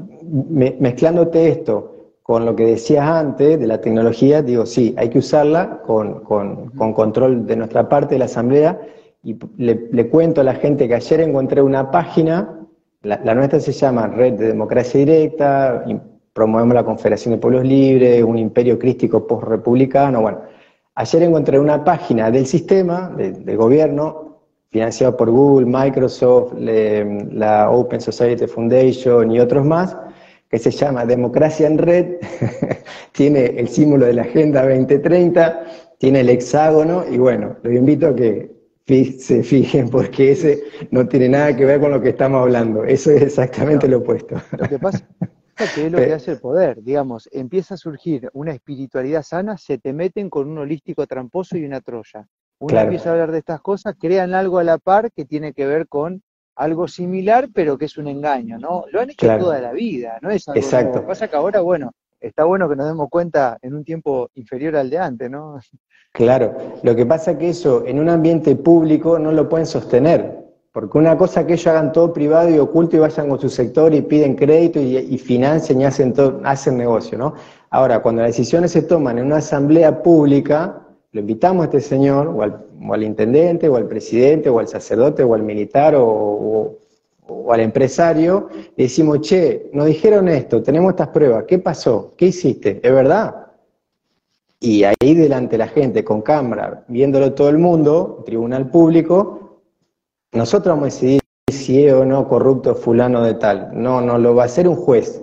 mezclándote esto con lo que decías antes de la tecnología, digo, sí, hay que usarla con, control de nuestra parte de la Asamblea, y le, cuento a la gente que ayer encontré una página, la, la nuestra se llama Red de Democracia Directa, promovemos la Confederación de Pueblos Libres, un imperio crístico post-republicano, bueno, ayer encontré una página del sistema, de, gobierno, financiado por Google, Microsoft, la Open Society Foundation y otros más, que se llama Democracia en Red, tiene el símbolo de la Agenda 2030, tiene el hexágono, y bueno, los invito a que se fijen porque ese no tiene nada que ver con lo que estamos hablando, eso es exactamente lo opuesto. Lo que pasa que es lo que hace el poder, digamos, empieza a surgir una espiritualidad sana, se te meten con un holístico tramposo y una troya. Uno empieza a hablar de estas cosas, crean algo a la par que tiene que ver con algo similar, pero que es un engaño, ¿no? Lo han hecho toda la vida, ¿no es algo Exacto. Lo que pasa que ahora, bueno, está bueno que nos demos cuenta en un tiempo inferior al de antes, ¿no? Claro, lo que pasa es que eso en un ambiente público no lo pueden sostener. Porque una cosa que ellos hagan todo privado y oculto y vayan con su sector y piden crédito y, y financian y hacen, todo, hacen negocio, ¿no? Ahora, cuando las decisiones se toman en una asamblea pública, lo invitamos a este señor, o al, intendente, o al presidente, o al sacerdote, o al militar, o, al empresario, y decimos, che, nos dijeron esto, tenemos estas pruebas, ¿qué pasó? ¿Qué hiciste? ¿Es verdad? Y ahí delante de la gente, con cámara, viéndolo todo el mundo, tribunal público, nosotros vamos a decidir si es o no corrupto fulano de tal. No, no lo va a hacer un juez.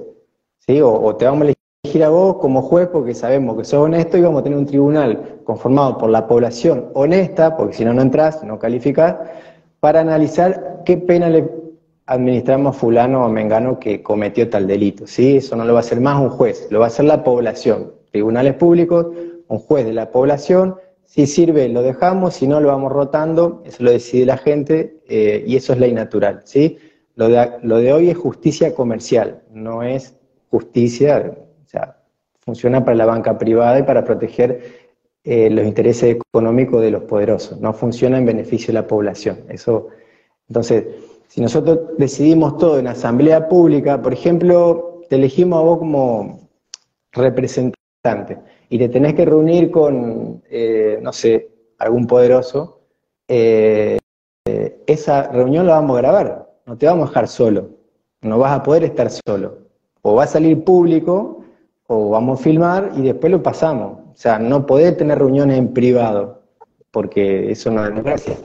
¿sí? O, te vamos a elegir a vos como juez porque sabemos que sos honesto y vamos a tener un tribunal conformado por la población honesta, porque si no, no entras, no calificás, para analizar qué pena le administramos a fulano o mengano que cometió tal delito. ¿sí? Eso no lo va a hacer más un juez, lo va a hacer la población. Tribunales públicos, un juez de la población si sirve, lo dejamos, si no, lo vamos rotando, eso lo decide la gente eh, y eso es ley natural. ¿sí? Lo, de, lo de hoy es justicia comercial, no es justicia, sea, funciona para la banca privada y para proteger eh, los intereses económicos de los poderosos, no funciona en beneficio de la población. Eso, entonces, si nosotros decidimos todo en asamblea pública, por ejemplo, te elegimos a vos como representante, y te tenés que reunir con, eh, no sé, algún poderoso, eh, esa reunión la vamos a grabar. no te vamos a dejar solo, no vas a poder estar solo. O va a salir público, o vamos a filmar y después lo pasamos. O sea, no podés tener reuniones en privado, porque eso no es democracia,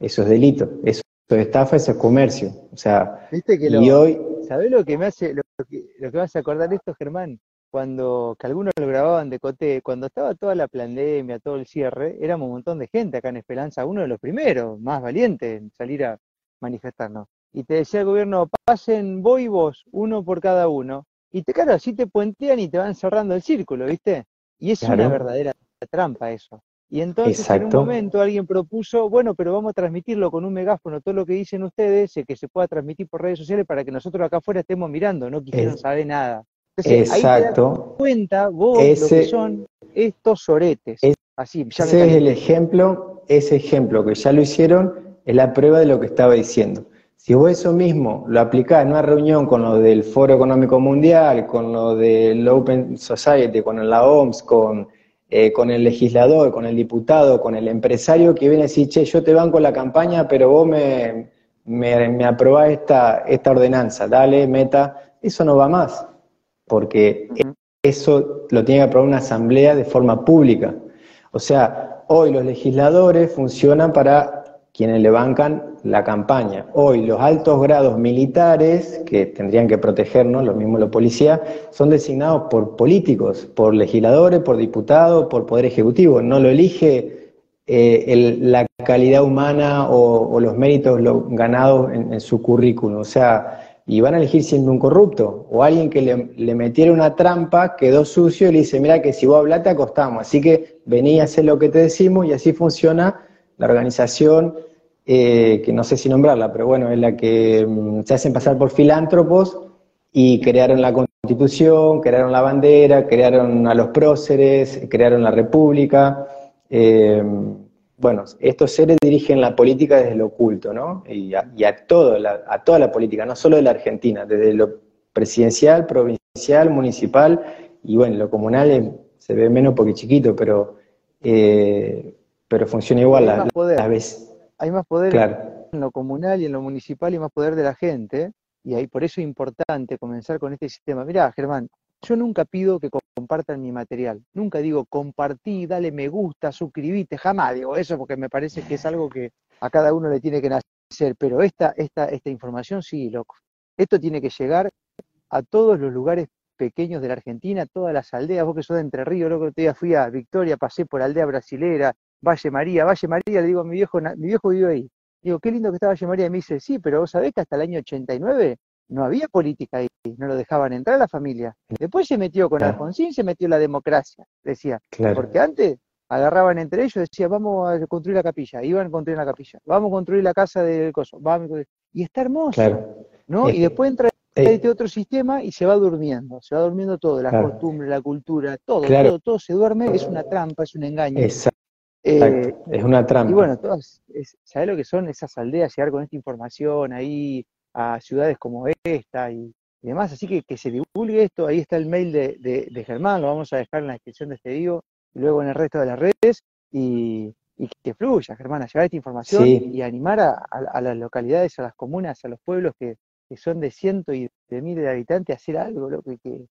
eso es delito, eso es estafa, eso es comercio. O sea, ¿Viste que y hoy... ¿Sabés lo que me hace, lo que, lo que me hace acordar esto, Germán? cuando que algunos lo grababan de Coté, cuando estaba toda la pandemia, todo el cierre, éramos un montón de gente acá en Esperanza, uno de los primeros, más valientes en salir a manifestarnos. Y te decía el gobierno, pasen vos y vos, uno por cada uno. Y te, claro, así te puentean y te van cerrando el círculo, ¿viste? Y es una verdadera trampa eso. Y entonces en un momento alguien propuso, bueno, pero vamos a transmitirlo con un megáfono, todo lo que dicen ustedes, que se pueda transmitir por redes sociales para que nosotros acá afuera estemos mirando, no quisieron saber nada. Exacto. Ahí te cuenta vos lo que son estos soretes. Así, ese es el ejemplo, ese ejemplo que ya lo hicieron, es la prueba de lo que estaba diciendo. Si vos eso mismo lo aplicás en una reunión con lo del Foro Económico Mundial, con lo del Open Society, con la OMS, con, eh, con el legislador, con el diputado, con el empresario que viene a decir, che, yo te banco la campaña, pero vos me, me, me aprobás esta, esta ordenanza, dale, meta, eso no va más porque eso lo tiene que aprobar una asamblea de forma pública. O sea, hoy los legisladores funcionan para quienes le bancan la campaña. Hoy los altos grados militares, que tendrían que protegernos, lo mismo los policías, son designados por políticos, por legisladores, por diputados, por poder ejecutivo. No lo elige eh, la calidad humana o, los méritos ganados en, su currículum. O sea, y van a elegir siendo un corrupto o alguien que le, metiera una trampa, quedó sucio y le dice, mira que si vos hablas te acostamos, así que vení a hacer lo que te decimos y así funciona la organización, eh, que no sé si nombrarla, pero bueno, es la que mm, se hacen pasar por filántropos y crearon la constitución, crearon la bandera, crearon a los próceres, crearon la república. Eh, bueno, estos seres dirigen la política desde lo oculto, ¿no? Y a, todo a toda la política, no solo de la Argentina, desde lo presidencial, provincial, municipal, y bueno, lo comunal se ve menos porque es chiquito, pero, eh, pero funciona igual a la vez. Hay más poder en lo comunal y en lo municipal y más poder de la gente, y ahí por eso es importante comenzar con este sistema. Mirá, Germán, yo nunca pido que compartan mi material. Nunca digo compartí, dale me gusta, suscribite, jamás digo eso porque me parece que es algo que a cada uno le tiene que nacer. Pero esta, esta, esta información sí, loco. Esto tiene que llegar a todos los lugares pequeños de la Argentina, todas las aldeas. Vos que sos de Entre Ríos, loco, otro día fui a Victoria, pasé por aldea brasilera, Valle María, Valle María, le digo a mi viejo, mi viejo vive ahí. Digo, qué lindo que está Valle María. Y me dice, sí, pero vos sabés que hasta el año 89 no había política ahí, no lo dejaban entrar a la familia. Después se metió con Alfonsín, se metió la democracia, decía. Porque antes agarraban entre ellos, decía, vamos a construir la capilla, iban a construir la capilla, vamos a construir la casa del coso, vamos y está hermoso, ¿no? y después entra este otro sistema y se va durmiendo, se va durmiendo todo, la costumbre, la cultura, todo, todo, todo se duerme, es una trampa, es un engaño. Exacto. Eh, es una trampa. Y bueno, todas, ¿sabes lo que son esas aldeas? Llegar con esta información ahí, a ciudades como esta y, demás. Así que que se divulgue esto, ahí está el mail de, Germán, lo vamos a dejar en la descripción de este video, y luego en el resto de las redes, y, que fluya, Germán, a llevar esta información y animar a, las localidades, a las comunas, a los pueblos que, son de ciento y de miles de habitantes a hacer algo, lo que,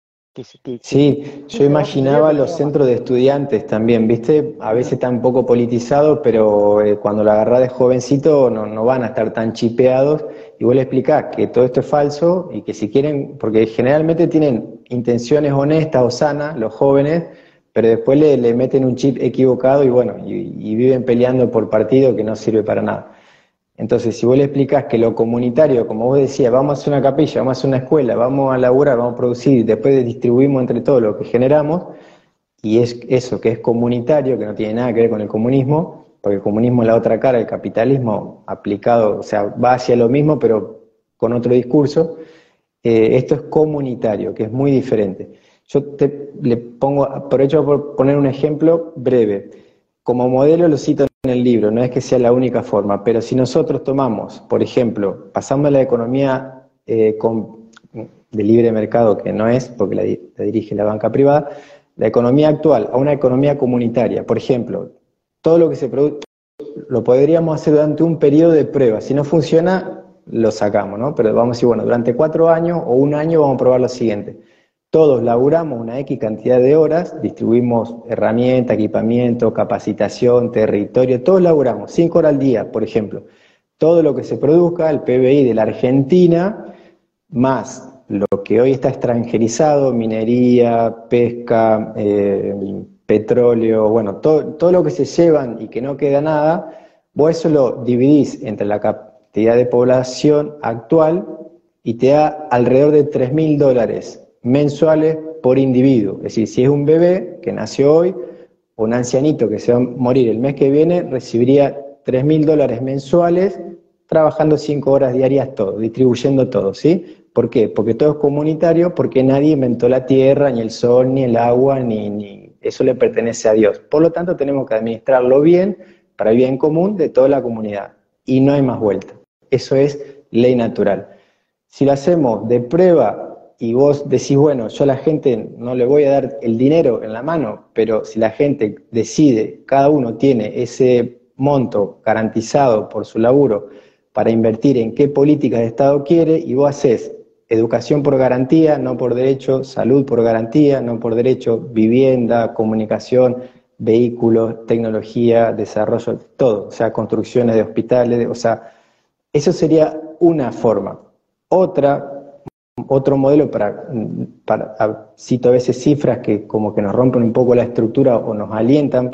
sí, yo imaginaba los centros de estudiantes también, ¿viste? A veces están un poco politizados, pero eh, cuando la agarrás de jovencito no, no, van a estar tan chipeados. Y vos le explicás que todo esto es falso y que si quieren, porque generalmente tienen intenciones honestas o sanas los jóvenes, pero después le, le meten un chip equivocado y bueno, y viven peleando por partido que no sirve para nada. Entonces, si vos le explicás que lo comunitario, como vos decías, vamos a hacer una capilla, vamos a hacer una escuela, vamos a laburar, vamos a producir, después distribuimos entre todo lo que generamos, y es eso que es comunitario, que no tiene nada que ver con el comunismo, porque el comunismo es la otra cara, el capitalismo aplicado, o sea, va hacia lo mismo, pero con otro discurso, eh, esto es comunitario, que es muy diferente. Yo te, le pongo, aprovecho por poner un ejemplo breve. Como modelo lo cito en el libro, no es que sea la única forma, pero si nosotros tomamos, por ejemplo, pasamos la economía eh, de libre mercado, que no es, porque la, dirige la banca privada, la economía actual a una economía comunitaria, por ejemplo, todo lo que se produce lo podríamos hacer durante un periodo de prueba. Si no funciona, lo sacamos, ¿no? Pero vamos a decir, bueno, durante cuatro años o un año vamos a probar lo siguiente. Todos laburamos una X cantidad de horas, distribuimos herramienta, equipamiento, capacitación, territorio, todos laburamos, cinco horas al día, por ejemplo. Todo lo que se produzca, el PBI de la Argentina, más lo que hoy está extranjerizado, minería, pesca, eh, petróleo, bueno, todo, todo lo que se llevan y que no queda nada, vos eso lo dividís entre la cantidad de población actual y te da alrededor de 3 mil dólares mensuales por individuo. Es decir, si es un bebé que nació hoy un ancianito que se va a morir el mes que viene, recibiría 3 mil dólares mensuales trabajando 5 horas diarias todo, distribuyendo todo, ¿sí? ¿Por qué? Porque todo es comunitario, porque nadie inventó la tierra, ni el sol, ni el agua, ni, ni... eso le pertenece a Dios. Por lo tanto, tenemos que administrarlo bien para el bien común de toda la comunidad. Y no hay más vuelta. Eso es ley natural. Si lo hacemos de prueba y vos decís, bueno, yo a la gente no le voy a dar el dinero en la mano, pero si la gente decide, cada uno tiene ese monto garantizado por su laburo para invertir en qué políticas de Estado quiere y vos haces educación por garantía, no por derecho, salud por garantía, no por derecho, vivienda, comunicación, vehículos, tecnología, desarrollo, todo, o sea, construcciones de hospitales, o sea, eso sería una forma. Otra, otro modelo para, para, cito a veces cifras que como que nos rompen un poco la estructura o nos alientan,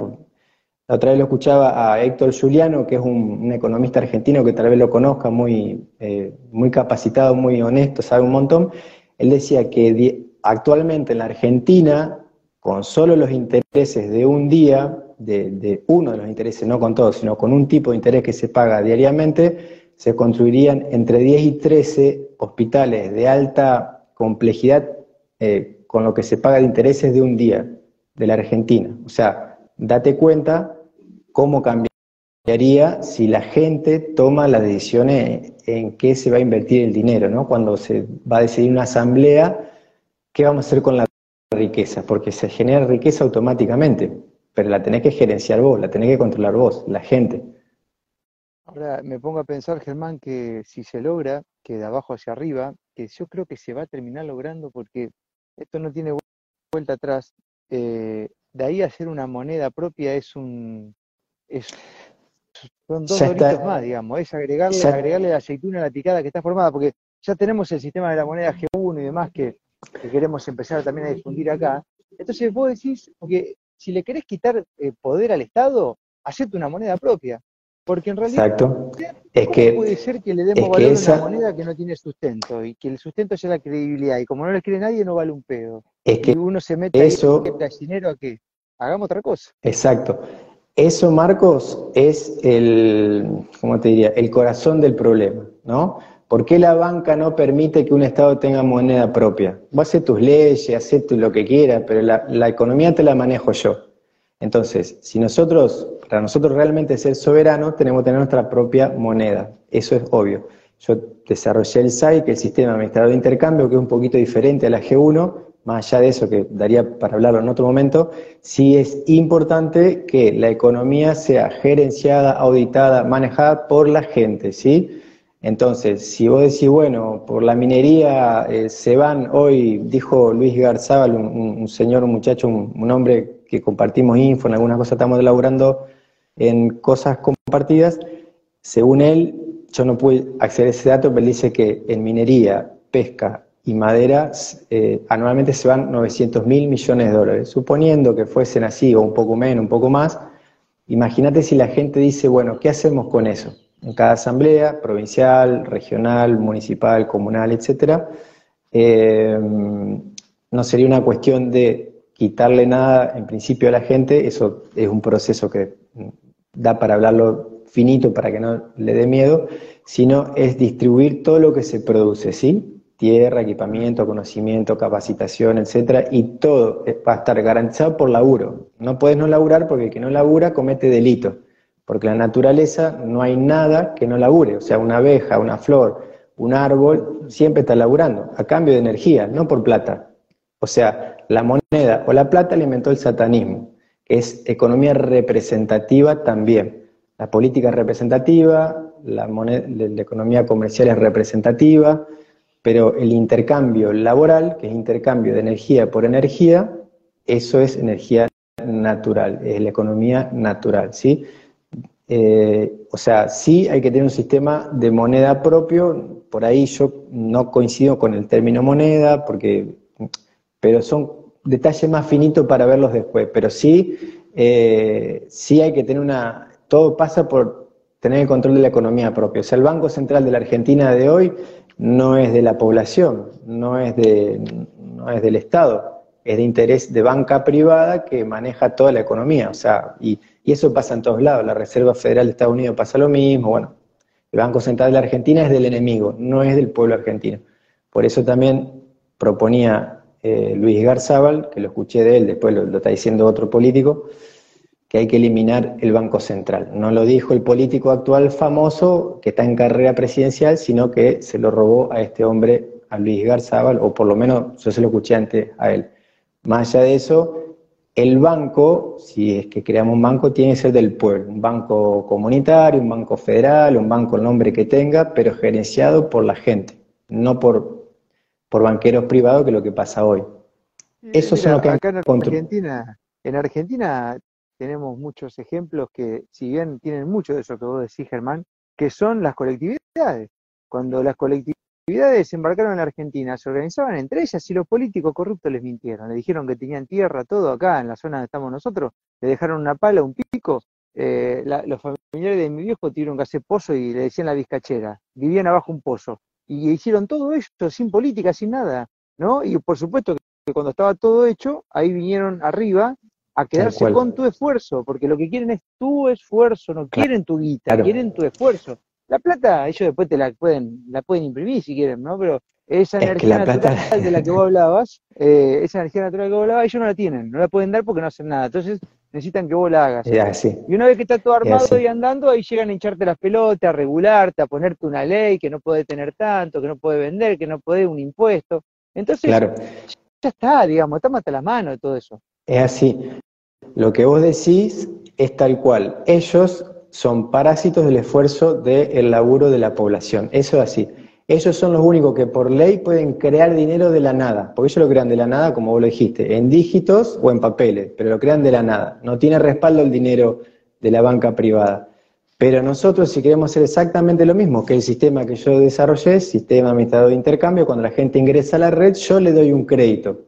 la otra vez lo escuchaba a Héctor Juliano, que es un, economista argentino que tal vez lo conozca, muy, eh, muy capacitado, muy honesto, sabe un montón. Él decía que actualmente en la Argentina con solo los intereses de un día, de, uno de los intereses, no con todos, sino con un tipo de interés que se paga diariamente, se construirían entre 10 y 13 hospitales de alta complejidad eh, con lo que se paga de intereses de un día de la Argentina. O sea, date cuenta cómo cambiaría si la gente toma las decisiones en qué se va a invertir el dinero, ¿no? Cuando se va a decidir una asamblea, ¿qué vamos a hacer con la riqueza, porque se genera riqueza automáticamente, pero la tenés que gerenciar vos, la tenés que controlar vos, la gente. Ahora me pongo a pensar, Germán, que si se logra, que de abajo hacia arriba, que yo creo que se va a terminar logrando porque esto no tiene vuelta atrás. Eh, de ahí hacer una moneda propia es un... Es, son dos doritos más, digamos, es agregarle, agregarle la aceituna a la picada que está formada, porque ya tenemos el sistema de la moneda G1 y demás que que queremos empezar también a difundir acá. Entonces vos decís que si le querés quitar eh, poder al Estado, hacete una moneda propia. Porque en realidad, Exacto. Es que, puede ser que le demos valor a una moneda que no tiene sustento y que el sustento sea la credibilidad? Y como no le cree nadie, no vale un pedo. Es que y uno se mete eso, ahí, dinero a que hagamos otra cosa. Exacto. Eso, Marcos, es el, ¿cómo te diría? El corazón del problema, ¿no? ¿Por qué la banca no permite que un Estado tenga moneda propia? Vos haces tus leyes, haces lo que quieras, pero la, economía te la manejo yo. Entonces, si nosotros, para nosotros realmente ser soberanos, tenemos que tener nuestra propia moneda. Eso es obvio. Yo desarrollé el SAI, que es el Sistema Administrador de Intercambio, que es un poquito diferente a la G1, más allá de eso, que daría para hablarlo en otro momento, sí es importante que la economía sea gerenciada, auditada, manejada por la gente, ¿sí? Entonces, si vos decís, bueno, por la minería eh, se van hoy, dijo Luis Garzábal, un, señor, un muchacho, un, hombre que compartimos info, en algunas cosas estamos elaborando en cosas compartidas, según él, yo no pude acceder a ese dato, pero él dice que en minería, pesca y madera eh, anualmente se van 900 mil millones de dólares. Suponiendo que fuesen así o un poco menos, un poco más, imagínate si la gente dice, bueno, ¿qué hacemos con eso? en cada asamblea, provincial, regional, municipal, comunal, etc. Eh, no sería una cuestión de quitarle nada en principio a la gente, eso es un proceso que da para hablarlo finito para que no le dé miedo, sino es distribuir todo lo que se produce, ¿sí? Tierra, equipamiento, conocimiento, capacitación, etcétera, y todo va a estar garantizado por laburo. No puedes no laburar porque el que no labura comete delito porque la naturaleza no hay nada que no labure, o sea, una abeja, una flor, un árbol, siempre está laburando, a cambio de energía, no por plata. O sea, la moneda o la plata alimentó el satanismo, que es economía representativa también. La política representativa, la, moneda, la economía comercial es representativa, pero el intercambio laboral, que es intercambio de energía por energía, eso es energía natural, es la economía natural, ¿sí? Eh, o sea, sí hay que tener un sistema de moneda propio, por ahí yo no coincido con el término moneda, porque, pero son detalles más finitos para verlos después, pero sí, eh, sí hay que tener una, todo pasa por tener el control de la economía propia. O sea, el Banco Central de la Argentina de hoy no es de la población, no es, de, no es del Estado, es de interés de banca privada que maneja toda la economía. O sea, y, y eso pasa en todos lados. La Reserva Federal de Estados Unidos pasa lo mismo. Bueno, el Banco Central de la Argentina es del enemigo, no es del pueblo argentino. Por eso también proponía eh, Luis Garzábal, que lo escuché de él, después lo, está diciendo otro político, que hay que eliminar el Banco Central. No lo dijo el político actual famoso que está en carrera presidencial, sino que se lo robó a este hombre, a Luis Garzábal, o por lo menos yo se lo escuché antes a él. Más allá de eso, el banco, si es que creamos un banco, tiene que ser del pueblo, un banco comunitario, un banco federal, un banco el nombre que tenga, pero gerenciado por la gente, no por, por banqueros privados, que lo que pasa hoy. Eso es lo que acá en Argentina, en Argentina tenemos muchos ejemplos que, si bien tienen mucho de eso que vos decís, Germán, que son las colectividades. Cuando las colectividades embarcaron en Argentina, se organizaban entre ellas y los políticos corruptos les mintieron. Le dijeron que tenían tierra, todo acá, en la zona donde estamos nosotros, le dejaron una pala, un pico. Eh, los familiares de mi viejo tuvieron que hacer pozo y le decían la vizcachera. Vivían abajo un pozo. Y hicieron todo esto sin política, sin nada. ¿no? Y por supuesto que cuando estaba todo hecho, ahí vinieron arriba a quedarse con tu esfuerzo, porque lo que quieren es tu esfuerzo, no quieren tu guita, quieren tu esfuerzo. La plata, ellos después te la pueden, la pueden imprimir si quieren, ¿no? Pero esa energía natural de la que vos hablabas, eh, esa energía natural que vos hablabas, ellos no la tienen, no la pueden dar porque no hacen nada. Entonces necesitan que vos la hagas. Y una vez que está todo armado y andando, ahí llegan a hincharte las pelotas, a regularte, a ponerte una ley que no puede tener tanto, que no puede vender, que no puede un impuesto. Entonces, ya está, digamos, está hasta la mano de todo eso. Es así. Lo que vos decís es tal cual. Ellos son parásitos del esfuerzo del laburo de la población. Eso es así. Ellos son los únicos que por ley pueden crear dinero de la nada, porque ellos lo crean de la nada, como vos lo dijiste, en dígitos o en papeles, pero lo crean de la nada. No tiene respaldo el dinero de la banca privada. Pero nosotros, si queremos hacer exactamente lo mismo que el sistema que yo desarrollé, sistema administrador de intercambio, cuando la gente ingresa a la red, yo le doy un crédito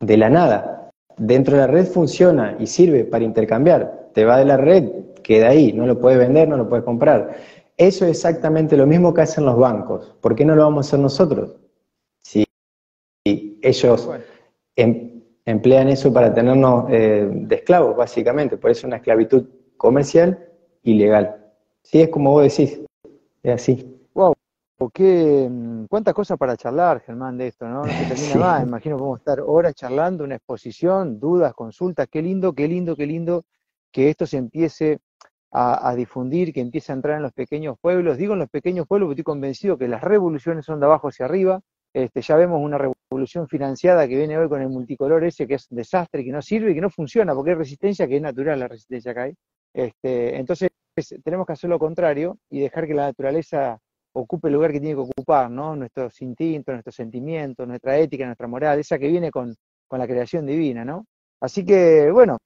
de la nada dentro de la red funciona y sirve para intercambiar. Te va de la red, queda ahí, no lo puedes vender, no lo puedes comprar. Eso es exactamente lo mismo que hacen los bancos. ¿Por qué no lo vamos a hacer nosotros? Si ellos em, emplean eso para tenernos eh, de esclavos, básicamente. Por eso es una esclavitud comercial ilegal. Sí, es como vos decís, es así. Qué, mm, cuántas cosas para charlar, Germán, de esto, ¿no? No se termina más. Imagino que vamos a estar horas charlando, una exposición, dudas, consultas. Qué lindo, qué lindo, qué lindo que esto se empiece a, difundir, que empiece a entrar en los pequeños pueblos. Digo en los pequeños pueblos porque estoy convencido que las revoluciones son de abajo hacia arriba. Este, ya vemos una revolución financiada que viene hoy con el multicolor ese, que es un desastre, que no sirve y que no funciona, porque hay resistencia que es natural la resistencia que hay. Este, entonces, tenemos que hacer lo contrario y dejar que la naturaleza ocupe el lugar que tiene que ocupar, ¿no? Nuestros instintos, nuestros sentimientos, nuestra ética, nuestra moral, esa que viene con, la creación divina, ¿no? Así que, bueno,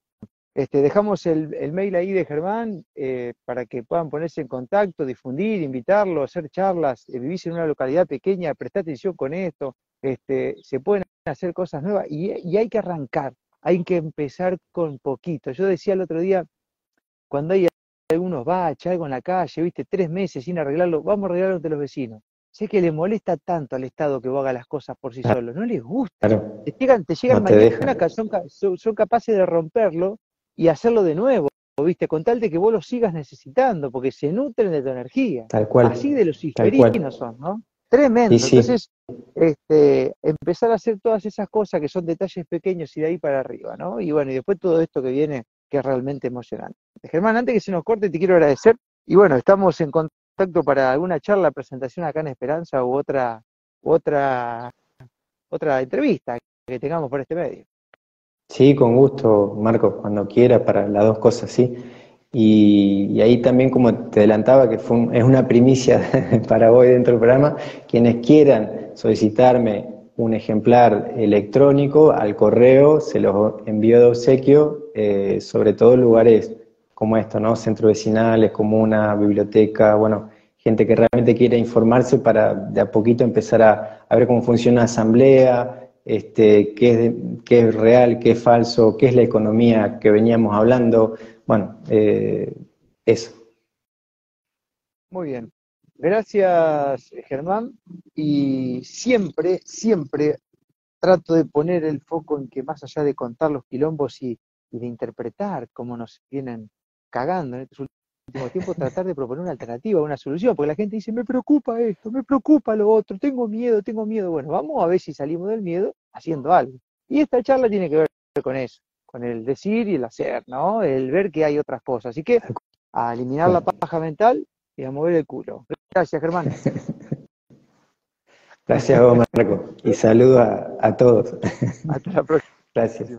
este, dejamos el, mail ahí de Germán eh, para que puedan ponerse en contacto, difundir, invitarlo, hacer charlas, eh, vivir en una localidad pequeña, prestar atención con esto, este, se pueden hacer cosas nuevas y, y hay que arrancar, hay que empezar con poquito. Yo decía el otro día, cuando hay algunos baches, algo en la calle, viste, tres meses sin arreglarlo, vamos a arreglarlo de los vecinos. Sé que le molesta tanto al Estado que vos hagas las cosas por sí solo, no les gusta. Te llegan, te llegan mañana, son, son, capaces de romperlo y hacerlo de nuevo, viste, con tal de que vos lo sigas necesitando, porque se nutren de tu energía. Tal cual. Así de los históricos son, ¿no? Tremendo. Entonces, este, empezar a hacer todas esas cosas que son detalles pequeños y de ahí para arriba, ¿no? Y bueno, y después todo esto que viene que es realmente emocionante. Germán, antes que se nos corte, te quiero agradecer. Y bueno, estamos en contacto para alguna charla, presentación acá en Esperanza u otra, otra, otra entrevista que tengamos por este medio. Sí, con gusto, Marcos, cuando quieras, para las dos cosas, sí. Y, ahí también, como te adelantaba, que fue es una primicia para hoy dentro del programa, quienes quieran solicitarme un ejemplar electrónico al correo, se los envío de obsequio, eh, sobre todo lugares como esto, ¿no? Centros vecinales, comuna, biblioteca, bueno, gente que realmente quiere informarse para de a poquito empezar a, ver cómo funciona la asamblea, este, qué, es qué es real, qué es falso, qué es la economía que veníamos hablando. Bueno, eh, eso. Muy bien. Gracias, Germán. Y siempre, siempre trato de poner el foco en que más allá de contar los quilombos y, de interpretar cómo nos vienen cagando en estos tiempos, tratar de proponer una alternativa, una solución, porque la gente dice, me preocupa esto, me preocupa lo otro, tengo miedo, tengo miedo. Bueno, vamos a ver si salimos del miedo haciendo algo. Y esta charla tiene que ver con eso, con el decir y el hacer, ¿no? El ver que hay otras cosas. Así que a eliminar la paja mental y a mover el culo. Gracias, Germán. Gracias a vos, Marco. Y saludo a, a todos. Hasta la próxima. Gracias.